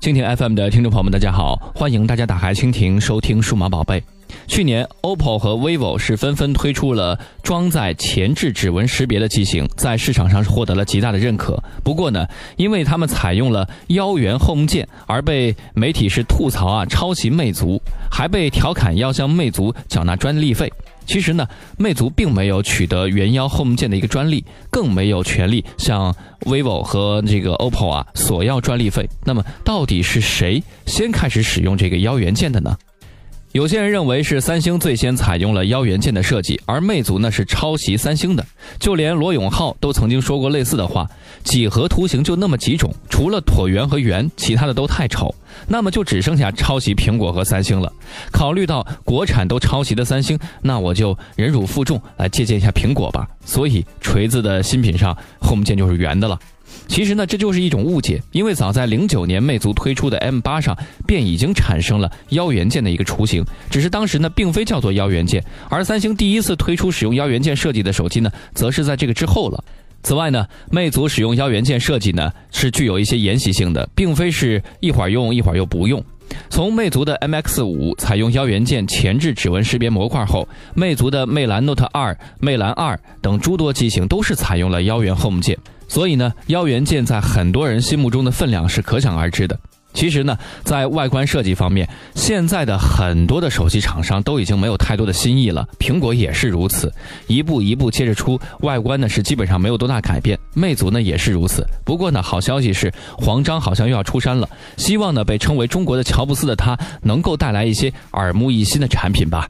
蜻蜓 FM 的听众朋友们，大家好，欢迎大家打开蜻蜓收听数码宝贝。去年，OPPO 和 vivo 是纷纷推出了装载前置指纹识别的机型，在市场上是获得了极大的认可。不过呢，因为他们采用了腰圆 Home 键，而被媒体是吐槽啊，抄袭魅族，还被调侃要向魅族缴纳专利费。其实呢，魅族并没有取得原腰 Home 键的一个专利，更没有权利向 vivo 和这个 OPPO 啊索要专利费。那么，到底是谁先开始使用这个腰圆键的呢？有些人认为是三星最先采用了腰圆键的设计，而魅族呢是抄袭三星的。就连罗永浩都曾经说过类似的话：几何图形就那么几种，除了椭圆和圆，其他的都太丑。那么就只剩下抄袭苹果和三星了。考虑到国产都抄袭的三星，那我就忍辱负重来借鉴一下苹果吧。所以锤子的新品上 Home 键就是圆的了。其实呢，这就是一种误解，因为早在零九年魅族推出的 M 八上便已经产生了腰圆键的一个雏形，只是当时呢并非叫做腰圆键，而三星第一次推出使用腰圆键设计的手机呢，则是在这个之后了。此外呢，魅族使用腰元件设计呢是具有一些沿袭性的，并非是一会儿用一会儿又不用。从魅族的 MX 五采用腰元件前置指纹识别模块后，魅族的魅蓝 Note 二、魅蓝二等诸多机型都是采用了腰元 Home 键。所以呢，腰元键在很多人心目中的分量是可想而知的。其实呢，在外观设计方面，现在的很多的手机厂商都已经没有太多的新意了，苹果也是如此，一步一步接着出，外观呢是基本上没有多大改变。魅族呢也是如此。不过呢，好消息是黄章好像又要出山了，希望呢被称为中国的乔布斯的他能够带来一些耳目一新的产品吧。